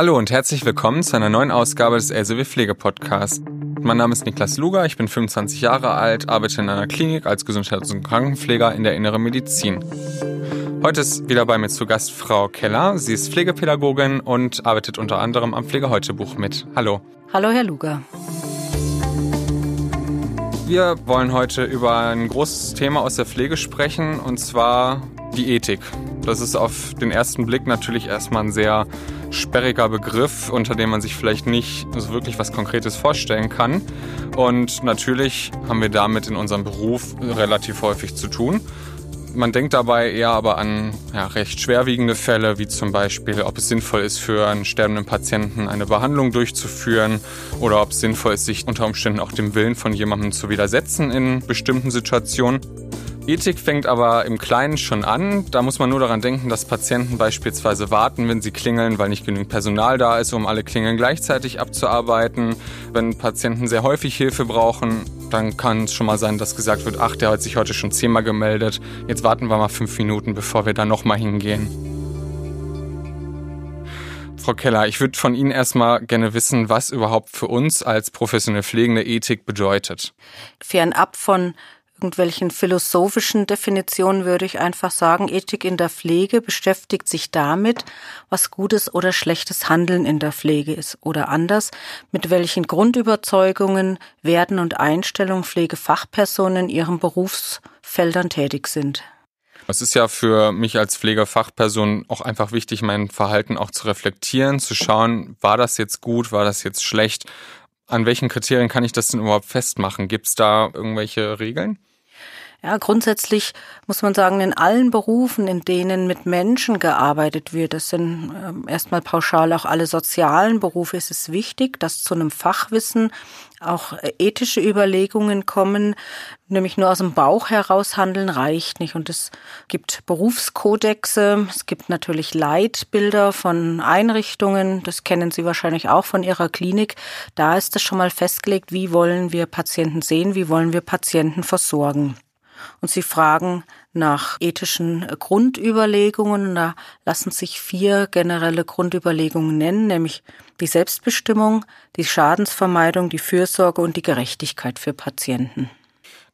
Hallo und herzlich willkommen zu einer neuen Ausgabe des LCW Pflege Podcast. Mein Name ist Niklas Luger, ich bin 25 Jahre alt, arbeite in einer Klinik als Gesundheits- und Krankenpfleger in der Inneren Medizin. Heute ist wieder bei mir zu Gast Frau Keller. Sie ist Pflegepädagogin und arbeitet unter anderem am Pflegeheute-Buch mit. Hallo. Hallo, Herr Luger. Wir wollen heute über ein großes Thema aus der Pflege sprechen, und zwar die Ethik. Das ist auf den ersten Blick natürlich erstmal ein sehr sperriger Begriff, unter dem man sich vielleicht nicht so wirklich was Konkretes vorstellen kann. Und natürlich haben wir damit in unserem Beruf relativ häufig zu tun. Man denkt dabei eher aber an ja, recht schwerwiegende Fälle, wie zum Beispiel, ob es sinnvoll ist, für einen sterbenden Patienten eine Behandlung durchzuführen oder ob es sinnvoll ist, sich unter Umständen auch dem Willen von jemandem zu widersetzen in bestimmten Situationen. Ethik fängt aber im Kleinen schon an. Da muss man nur daran denken, dass Patienten beispielsweise warten, wenn sie klingeln, weil nicht genügend Personal da ist, um alle Klingeln gleichzeitig abzuarbeiten. Wenn Patienten sehr häufig Hilfe brauchen, dann kann es schon mal sein, dass gesagt wird, ach, der hat sich heute schon zehnmal gemeldet. Jetzt warten wir mal fünf Minuten, bevor wir da nochmal hingehen. Frau Keller, ich würde von Ihnen erstmal gerne wissen, was überhaupt für uns als professionelle Pflegende Ethik bedeutet. Fernab von irgendwelchen philosophischen Definitionen würde ich einfach sagen, Ethik in der Pflege beschäftigt sich damit, was gutes oder schlechtes Handeln in der Pflege ist oder anders, mit welchen Grundüberzeugungen, Werten und Einstellungen Pflegefachpersonen in ihren Berufsfeldern tätig sind. Es ist ja für mich als Pflegefachperson auch einfach wichtig, mein Verhalten auch zu reflektieren, zu schauen, war das jetzt gut, war das jetzt schlecht? An welchen Kriterien kann ich das denn überhaupt festmachen? Gibt es da irgendwelche Regeln? Ja, grundsätzlich muss man sagen, in allen Berufen, in denen mit Menschen gearbeitet wird, das sind äh, erstmal pauschal auch alle sozialen Berufe, ist es wichtig, dass zu einem Fachwissen auch äh, ethische Überlegungen kommen, nämlich nur aus dem Bauch heraus handeln reicht nicht. Und es gibt Berufskodexe, es gibt natürlich Leitbilder von Einrichtungen, das kennen Sie wahrscheinlich auch von Ihrer Klinik. Da ist es schon mal festgelegt, wie wollen wir Patienten sehen, wie wollen wir Patienten versorgen und sie fragen nach ethischen Grundüberlegungen. Da lassen sich vier generelle Grundüberlegungen nennen, nämlich die Selbstbestimmung, die Schadensvermeidung, die Fürsorge und die Gerechtigkeit für Patienten.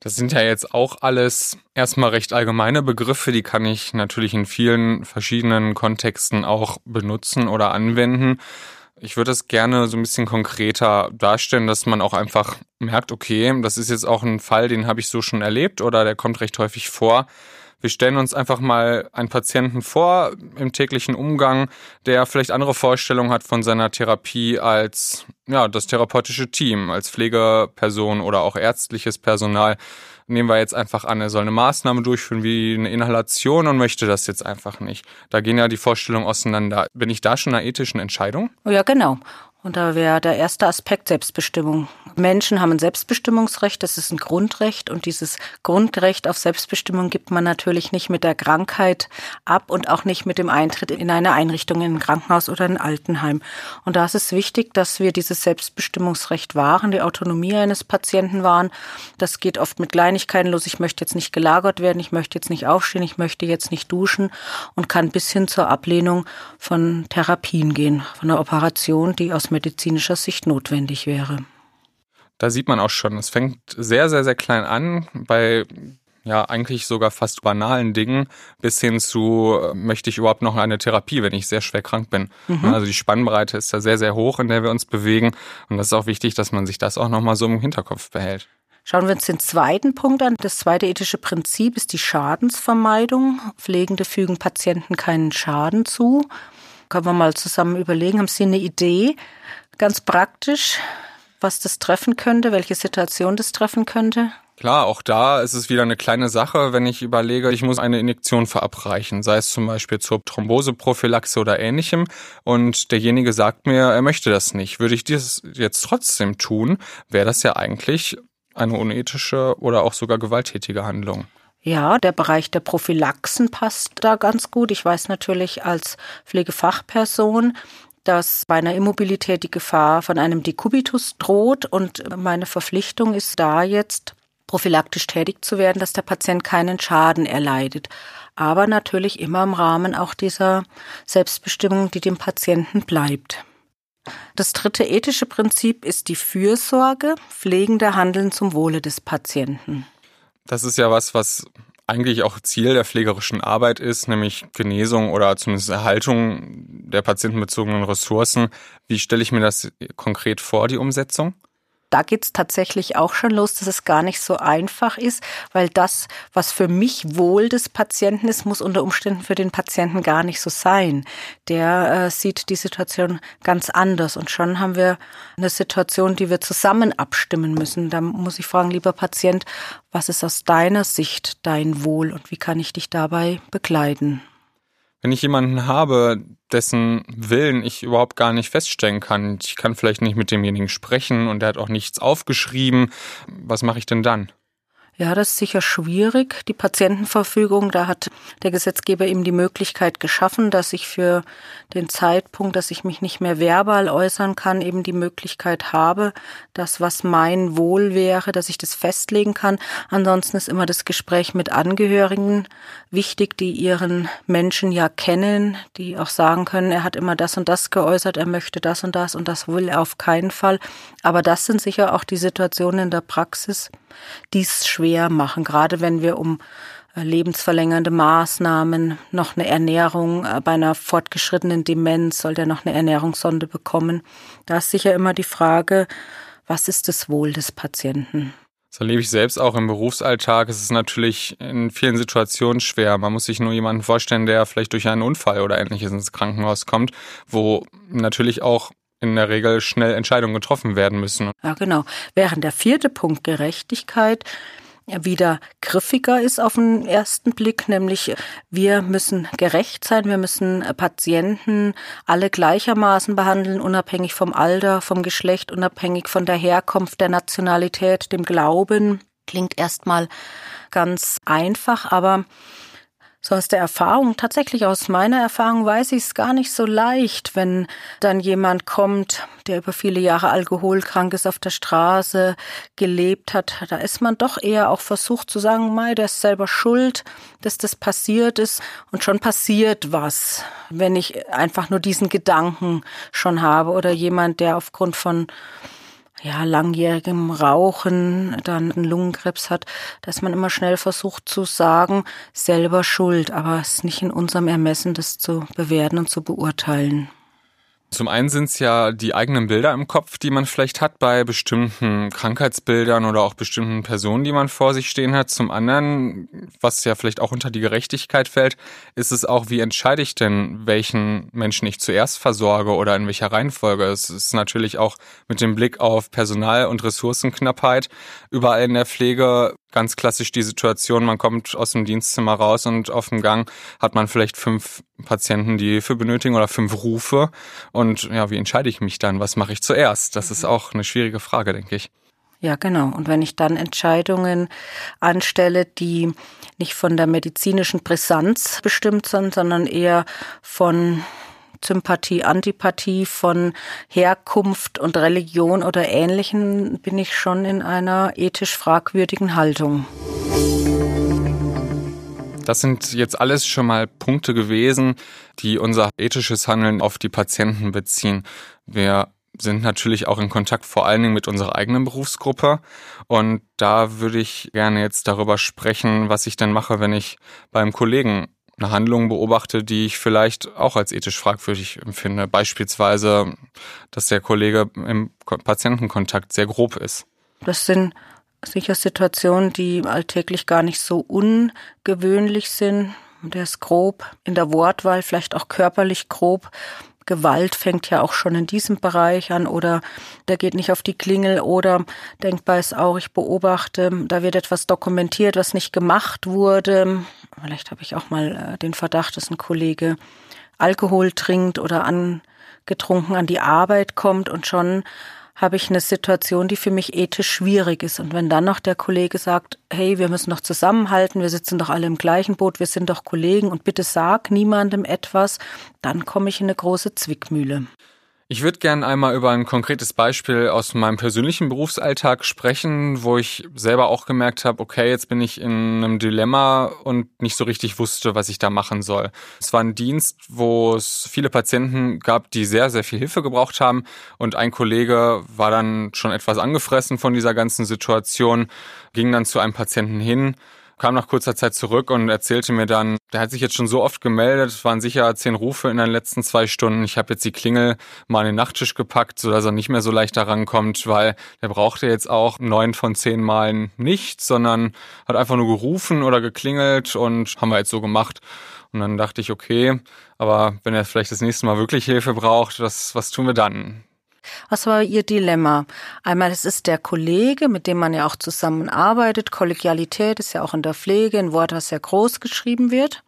Das sind ja jetzt auch alles erstmal recht allgemeine Begriffe, die kann ich natürlich in vielen verschiedenen Kontexten auch benutzen oder anwenden. Ich würde es gerne so ein bisschen konkreter darstellen, dass man auch einfach merkt, okay, das ist jetzt auch ein Fall, den habe ich so schon erlebt oder der kommt recht häufig vor. Wir stellen uns einfach mal einen Patienten vor im täglichen Umgang, der vielleicht andere Vorstellungen hat von seiner Therapie als ja, das therapeutische Team, als Pflegeperson oder auch ärztliches Personal nehmen wir jetzt einfach an, er soll eine Maßnahme durchführen wie eine Inhalation und möchte das jetzt einfach nicht. Da gehen ja die Vorstellungen auseinander. Bin ich da schon einer ethischen Entscheidung? Ja, genau. Und da wäre der erste Aspekt Selbstbestimmung. Menschen haben ein Selbstbestimmungsrecht, das ist ein Grundrecht und dieses Grundrecht auf Selbstbestimmung gibt man natürlich nicht mit der Krankheit ab und auch nicht mit dem Eintritt in eine Einrichtung, in ein Krankenhaus oder ein Altenheim. Und da ist es wichtig, dass wir dieses Selbstbestimmungsrecht wahren, die Autonomie eines Patienten wahren. Das geht oft mit Kleinigkeiten los. Ich möchte jetzt nicht gelagert werden, ich möchte jetzt nicht aufstehen, ich möchte jetzt nicht duschen und kann bis hin zur Ablehnung von Therapien gehen, von einer Operation, die aus medizinischer Sicht notwendig wäre. Da sieht man auch schon, es fängt sehr, sehr, sehr klein an bei ja eigentlich sogar fast banalen Dingen bis hin zu, äh, möchte ich überhaupt noch eine Therapie, wenn ich sehr schwer krank bin. Mhm. Also die Spannbreite ist da sehr, sehr hoch, in der wir uns bewegen. Und das ist auch wichtig, dass man sich das auch nochmal so im Hinterkopf behält. Schauen wir uns den zweiten Punkt an. Das zweite ethische Prinzip ist die Schadensvermeidung. Pflegende fügen Patienten keinen Schaden zu. Können wir mal zusammen überlegen, haben Sie eine Idee, ganz praktisch, was das treffen könnte, welche Situation das treffen könnte? Klar, auch da ist es wieder eine kleine Sache, wenn ich überlege, ich muss eine Injektion verabreichen, sei es zum Beispiel zur Thromboseprophylaxe oder ähnlichem, und derjenige sagt mir, er möchte das nicht. Würde ich das jetzt trotzdem tun, wäre das ja eigentlich eine unethische oder auch sogar gewalttätige Handlung. Ja, der Bereich der Prophylaxen passt da ganz gut. Ich weiß natürlich als Pflegefachperson, dass bei einer Immobilität die Gefahr von einem Dekubitus droht und meine Verpflichtung ist da jetzt prophylaktisch tätig zu werden, dass der Patient keinen Schaden erleidet. Aber natürlich immer im Rahmen auch dieser Selbstbestimmung, die dem Patienten bleibt. Das dritte ethische Prinzip ist die Fürsorge, pflegende Handeln zum Wohle des Patienten. Das ist ja was, was eigentlich auch Ziel der pflegerischen Arbeit ist, nämlich Genesung oder zumindest Erhaltung der patientenbezogenen Ressourcen. Wie stelle ich mir das konkret vor, die Umsetzung? Da geht's tatsächlich auch schon los, dass es gar nicht so einfach ist, weil das, was für mich Wohl des Patienten ist, muss unter Umständen für den Patienten gar nicht so sein. Der äh, sieht die Situation ganz anders und schon haben wir eine Situation, die wir zusammen abstimmen müssen. Da muss ich fragen, lieber Patient, was ist aus deiner Sicht dein Wohl und wie kann ich dich dabei begleiten? Wenn ich jemanden habe, dessen Willen ich überhaupt gar nicht feststellen kann, ich kann vielleicht nicht mit demjenigen sprechen und der hat auch nichts aufgeschrieben, was mache ich denn dann? Ja, das ist sicher schwierig. Die Patientenverfügung, da hat der Gesetzgeber eben die Möglichkeit geschaffen, dass ich für den Zeitpunkt, dass ich mich nicht mehr verbal äußern kann, eben die Möglichkeit habe, das, was mein Wohl wäre, dass ich das festlegen kann. Ansonsten ist immer das Gespräch mit Angehörigen wichtig, die ihren Menschen ja kennen, die auch sagen können, er hat immer das und das geäußert, er möchte das und das und das will er auf keinen Fall. Aber das sind sicher auch die Situationen in der Praxis, die es schwer machen, gerade wenn wir um äh, lebensverlängernde Maßnahmen, noch eine Ernährung äh, bei einer fortgeschrittenen Demenz, soll der noch eine Ernährungssonde bekommen. Da ist sicher immer die Frage, was ist das Wohl des Patienten? Das erlebe ich selbst auch im Berufsalltag. Es ist natürlich in vielen Situationen schwer. Man muss sich nur jemanden vorstellen, der vielleicht durch einen Unfall oder ähnliches ins Krankenhaus kommt, wo natürlich auch in der Regel schnell Entscheidungen getroffen werden müssen. Ja, genau. Während der vierte Punkt Gerechtigkeit wieder griffiger ist auf den ersten Blick, nämlich wir müssen gerecht sein, wir müssen Patienten alle gleichermaßen behandeln, unabhängig vom Alter, vom Geschlecht, unabhängig von der Herkunft, der Nationalität, dem Glauben. Klingt erstmal ganz einfach, aber so aus der Erfahrung, tatsächlich aus meiner Erfahrung weiß ich es gar nicht so leicht, wenn dann jemand kommt, der über viele Jahre alkoholkrank ist, auf der Straße gelebt hat. Da ist man doch eher auch versucht zu sagen, Mai, der ist selber schuld, dass das passiert ist und schon passiert was, wenn ich einfach nur diesen Gedanken schon habe oder jemand, der aufgrund von ja, langjährigem Rauchen dann einen Lungenkrebs hat, dass man immer schnell versucht zu sagen, selber schuld, aber es ist nicht in unserem Ermessen, das zu bewerten und zu beurteilen. Zum einen sind es ja die eigenen Bilder im Kopf, die man vielleicht hat bei bestimmten Krankheitsbildern oder auch bestimmten Personen, die man vor sich stehen hat. Zum anderen, was ja vielleicht auch unter die Gerechtigkeit fällt, ist es auch, wie entscheide ich denn, welchen Menschen ich zuerst versorge oder in welcher Reihenfolge. Es ist natürlich auch mit dem Blick auf Personal- und Ressourcenknappheit überall in der Pflege ganz klassisch die Situation, man kommt aus dem Dienstzimmer raus und auf dem Gang hat man vielleicht fünf Patienten, die Hilfe benötigen oder fünf Rufe. Und ja, wie entscheide ich mich dann? Was mache ich zuerst? Das ist auch eine schwierige Frage, denke ich. Ja, genau. Und wenn ich dann Entscheidungen anstelle, die nicht von der medizinischen Brisanz bestimmt sind, sondern eher von Sympathie, Antipathie, von Herkunft und Religion oder Ähnlichem bin ich schon in einer ethisch fragwürdigen Haltung. Das sind jetzt alles schon mal Punkte gewesen, die unser ethisches Handeln auf die Patienten beziehen. Wir sind natürlich auch in Kontakt vor allen Dingen mit unserer eigenen Berufsgruppe. Und da würde ich gerne jetzt darüber sprechen, was ich denn mache, wenn ich beim Kollegen eine Handlung beobachte, die ich vielleicht auch als ethisch fragwürdig empfinde. Beispielsweise, dass der Kollege im Patientenkontakt sehr grob ist. Das sind sicher Situationen, die alltäglich gar nicht so ungewöhnlich sind. Der ist grob in der Wortwahl, vielleicht auch körperlich grob. Gewalt fängt ja auch schon in diesem Bereich an oder der geht nicht auf die Klingel oder denkbar ist auch, ich beobachte, da wird etwas dokumentiert, was nicht gemacht wurde. Vielleicht habe ich auch mal äh, den Verdacht, dass ein Kollege Alkohol trinkt oder angetrunken an die Arbeit kommt und schon habe ich eine Situation, die für mich ethisch schwierig ist. Und wenn dann noch der Kollege sagt, hey, wir müssen doch zusammenhalten, wir sitzen doch alle im gleichen Boot, wir sind doch Kollegen und bitte sag niemandem etwas, dann komme ich in eine große Zwickmühle. Ich würde gerne einmal über ein konkretes Beispiel aus meinem persönlichen Berufsalltag sprechen, wo ich selber auch gemerkt habe, okay, jetzt bin ich in einem Dilemma und nicht so richtig wusste, was ich da machen soll. Es war ein Dienst, wo es viele Patienten gab, die sehr, sehr viel Hilfe gebraucht haben und ein Kollege war dann schon etwas angefressen von dieser ganzen Situation, ging dann zu einem Patienten hin, kam nach kurzer Zeit zurück und erzählte mir dann, der hat sich jetzt schon so oft gemeldet, es waren sicher zehn Rufe in den letzten zwei Stunden. Ich habe jetzt die Klingel mal an den Nachttisch gepackt, sodass er nicht mehr so leicht daran kommt, weil der brauchte jetzt auch neun von zehn Malen nicht, sondern hat einfach nur gerufen oder geklingelt und haben wir jetzt so gemacht. Und dann dachte ich, okay, aber wenn er vielleicht das nächste Mal wirklich Hilfe braucht, was, was tun wir dann? Was war Ihr Dilemma? Einmal, es ist der Kollege, mit dem man ja auch zusammenarbeitet. Kollegialität ist ja auch in der Pflege ein Wort, was sehr groß geschrieben wird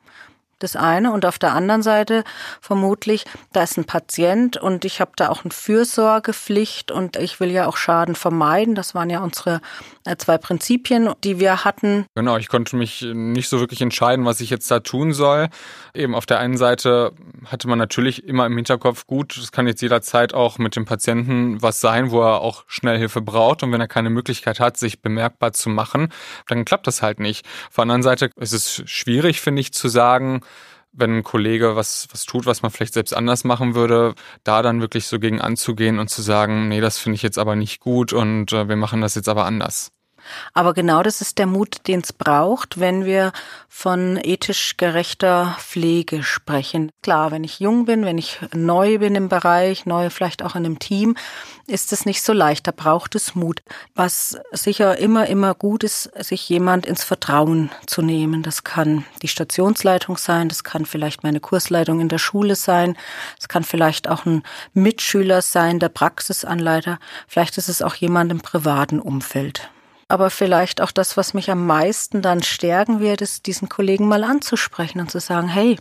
das eine. Und auf der anderen Seite vermutlich, da ist ein Patient und ich habe da auch eine Fürsorgepflicht und ich will ja auch Schaden vermeiden. Das waren ja unsere äh, zwei Prinzipien, die wir hatten. Genau, ich konnte mich nicht so wirklich entscheiden, was ich jetzt da tun soll. Eben auf der einen Seite hatte man natürlich immer im Hinterkopf, gut, es kann jetzt jederzeit auch mit dem Patienten was sein, wo er auch schnell Hilfe braucht. Und wenn er keine Möglichkeit hat, sich bemerkbar zu machen, dann klappt das halt nicht. Auf der anderen Seite ist es schwierig, finde ich, zu sagen, wenn ein Kollege was, was tut, was man vielleicht selbst anders machen würde, da dann wirklich so gegen anzugehen und zu sagen, nee, das finde ich jetzt aber nicht gut und äh, wir machen das jetzt aber anders. Aber genau das ist der Mut, den es braucht, wenn wir von ethisch gerechter Pflege sprechen. Klar, wenn ich jung bin, wenn ich neu bin im Bereich, neu vielleicht auch in einem Team, ist es nicht so leicht. Da braucht es Mut. Was sicher immer, immer gut ist, sich jemand ins Vertrauen zu nehmen. Das kann die Stationsleitung sein, das kann vielleicht meine Kursleitung in der Schule sein, es kann vielleicht auch ein Mitschüler sein, der Praxisanleiter, vielleicht ist es auch jemand im privaten Umfeld. Aber vielleicht auch das, was mich am meisten dann stärken wird, ist, diesen Kollegen mal anzusprechen und zu sagen, hey,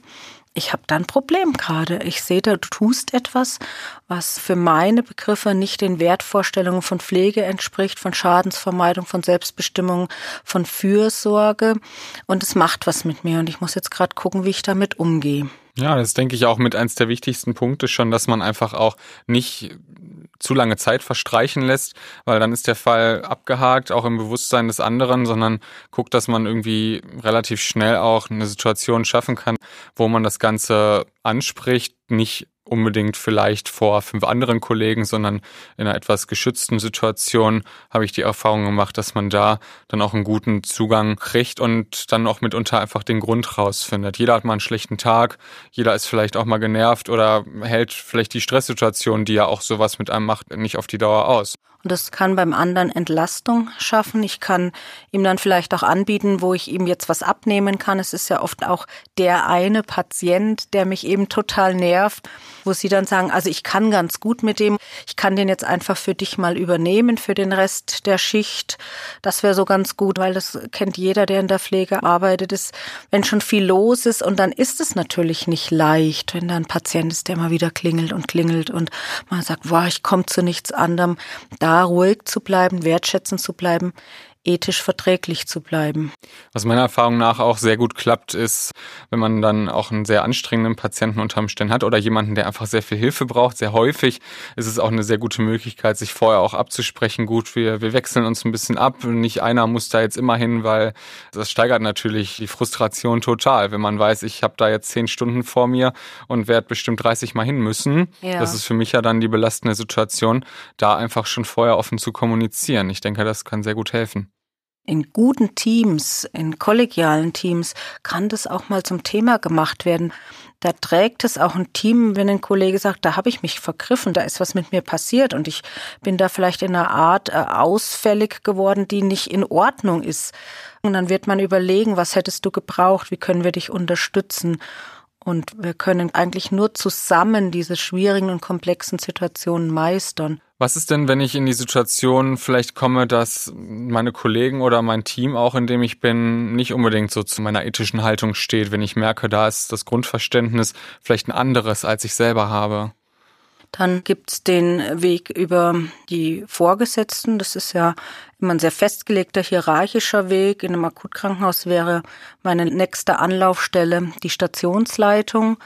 ich habe da ein Problem gerade. Ich sehe da, du tust etwas, was für meine Begriffe nicht den Wertvorstellungen von Pflege entspricht, von Schadensvermeidung, von Selbstbestimmung, von Fürsorge. Und es macht was mit mir. Und ich muss jetzt gerade gucken, wie ich damit umgehe. Ja, das denke ich auch mit eins der wichtigsten Punkte schon, dass man einfach auch nicht zu lange Zeit verstreichen lässt, weil dann ist der Fall abgehakt, auch im Bewusstsein des anderen, sondern guckt, dass man irgendwie relativ schnell auch eine Situation schaffen kann, wo man das Ganze anspricht, nicht unbedingt vielleicht vor fünf anderen Kollegen, sondern in einer etwas geschützten Situation habe ich die Erfahrung gemacht, dass man da dann auch einen guten Zugang kriegt und dann auch mitunter einfach den Grund rausfindet. Jeder hat mal einen schlechten Tag, jeder ist vielleicht auch mal genervt oder hält vielleicht die Stresssituation, die ja auch sowas mit einem macht, nicht auf die Dauer aus. Und das kann beim anderen Entlastung schaffen. Ich kann ihm dann vielleicht auch anbieten, wo ich ihm jetzt was abnehmen kann. Es ist ja oft auch der eine Patient, der mich eben total nervt, wo sie dann sagen, also ich kann ganz gut mit dem, ich kann den jetzt einfach für dich mal übernehmen für den Rest der Schicht. Das wäre so ganz gut, weil das kennt jeder, der in der Pflege arbeitet, ist, wenn schon viel los ist und dann ist es natürlich nicht leicht, wenn da ein Patient ist, der mal wieder klingelt und klingelt und man sagt, wow, ich komme zu nichts anderem. Da ruhig zu bleiben, wertschätzend zu bleiben, ethisch verträglich zu bleiben. Was meiner Erfahrung nach auch sehr gut klappt, ist, wenn man dann auch einen sehr anstrengenden Patienten unter Umständen hat oder jemanden, der einfach sehr viel Hilfe braucht. Sehr häufig ist es auch eine sehr gute Möglichkeit, sich vorher auch abzusprechen. Gut, wir, wir wechseln uns ein bisschen ab. Nicht einer muss da jetzt immer hin, weil das steigert natürlich die Frustration total, wenn man weiß, ich habe da jetzt zehn Stunden vor mir und werde bestimmt 30 Mal hin müssen. Ja. Das ist für mich ja dann die belastende Situation, da einfach schon vorher offen zu kommunizieren. Ich denke, das kann sehr gut helfen in guten Teams, in kollegialen Teams kann das auch mal zum Thema gemacht werden. Da trägt es auch ein Team, wenn ein Kollege sagt, da habe ich mich vergriffen, da ist was mit mir passiert und ich bin da vielleicht in einer Art äh, ausfällig geworden, die nicht in Ordnung ist. Und dann wird man überlegen, was hättest du gebraucht, wie können wir dich unterstützen. Und wir können eigentlich nur zusammen diese schwierigen und komplexen Situationen meistern. Was ist denn, wenn ich in die Situation vielleicht komme, dass meine Kollegen oder mein Team, auch in dem ich bin, nicht unbedingt so zu meiner ethischen Haltung steht, wenn ich merke, da ist das Grundverständnis vielleicht ein anderes, als ich selber habe? Dann gibt's den Weg über die Vorgesetzten. Das ist ja immer ein sehr festgelegter hierarchischer Weg. In einem Akutkrankenhaus wäre meine nächste Anlaufstelle die Stationsleitung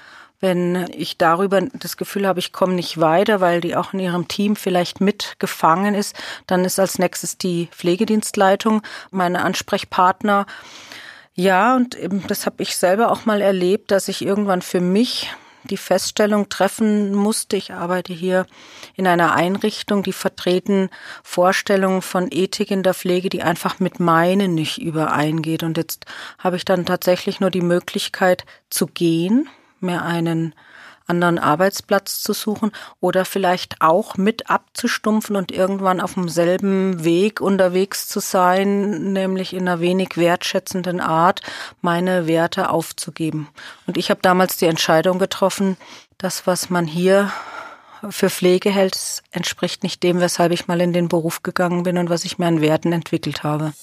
Wenn ich darüber das Gefühl habe, ich komme nicht weiter, weil die auch in ihrem Team vielleicht mitgefangen ist, dann ist als nächstes die Pflegedienstleitung meine Ansprechpartner. Ja, und das habe ich selber auch mal erlebt, dass ich irgendwann für mich die Feststellung treffen musste, ich arbeite hier in einer Einrichtung, die vertreten Vorstellungen von Ethik in der Pflege, die einfach mit meinen nicht übereingeht. Und jetzt habe ich dann tatsächlich nur die Möglichkeit zu gehen, mir einen anderen Arbeitsplatz zu suchen oder vielleicht auch mit abzustumpfen und irgendwann auf demselben Weg unterwegs zu sein, nämlich in einer wenig wertschätzenden Art meine Werte aufzugeben. Und ich habe damals die Entscheidung getroffen, das, was man hier für Pflege hält, entspricht nicht dem, weshalb ich mal in den Beruf gegangen bin und was ich mir an Werten entwickelt habe.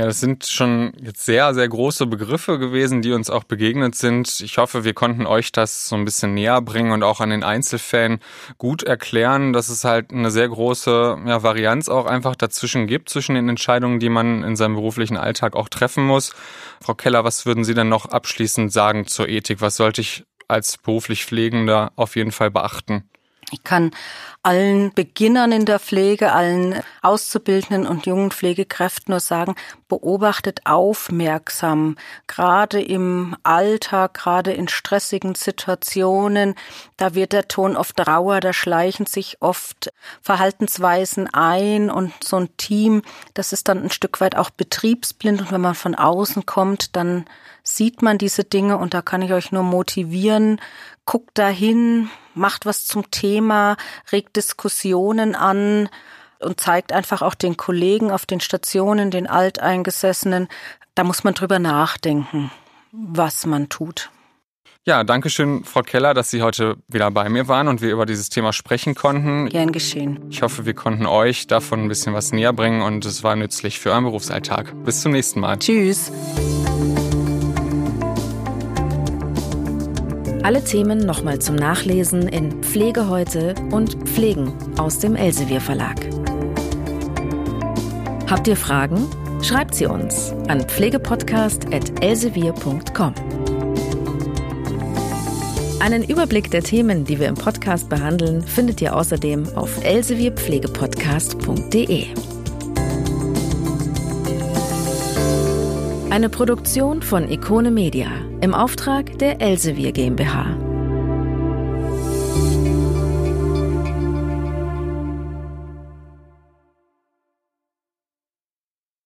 Ja, das sind schon jetzt sehr, sehr große Begriffe gewesen, die uns auch begegnet sind. Ich hoffe, wir konnten euch das so ein bisschen näher bringen und auch an den Einzelfällen gut erklären, dass es halt eine sehr große ja, Varianz auch einfach dazwischen gibt, zwischen den Entscheidungen, die man in seinem beruflichen Alltag auch treffen muss. Frau Keller, was würden Sie denn noch abschließend sagen zur Ethik? Was sollte ich als beruflich Pflegender auf jeden Fall beachten? Ich kann allen Beginnern in der Pflege, allen Auszubildenden und jungen Pflegekräften nur sagen, beobachtet aufmerksam, gerade im Alltag, gerade in stressigen Situationen, da wird der Ton oft rauer, da schleichen sich oft Verhaltensweisen ein und so ein Team, das ist dann ein Stück weit auch betriebsblind und wenn man von außen kommt, dann sieht man diese Dinge und da kann ich euch nur motivieren, guckt dahin, macht was zum Thema, regt Diskussionen an und zeigt einfach auch den Kollegen auf den Stationen, den Alteingesessenen, da muss man drüber nachdenken, was man tut. Ja, danke schön, Frau Keller, dass Sie heute wieder bei mir waren und wir über dieses Thema sprechen konnten. Gern geschehen. Ich hoffe, wir konnten euch davon ein bisschen was näher bringen und es war nützlich für euren Berufsalltag. Bis zum nächsten Mal. Tschüss. Alle Themen nochmal zum Nachlesen in Pflege heute und Pflegen aus dem Elsevier Verlag. Habt ihr Fragen? Schreibt sie uns an pflegepodcast.elsevier.com. Einen Überblick der Themen, die wir im Podcast behandeln, findet ihr außerdem auf elsevierpflegepodcast.de. Eine Produktion von Ikone Media im Auftrag der Elsevier GmbH.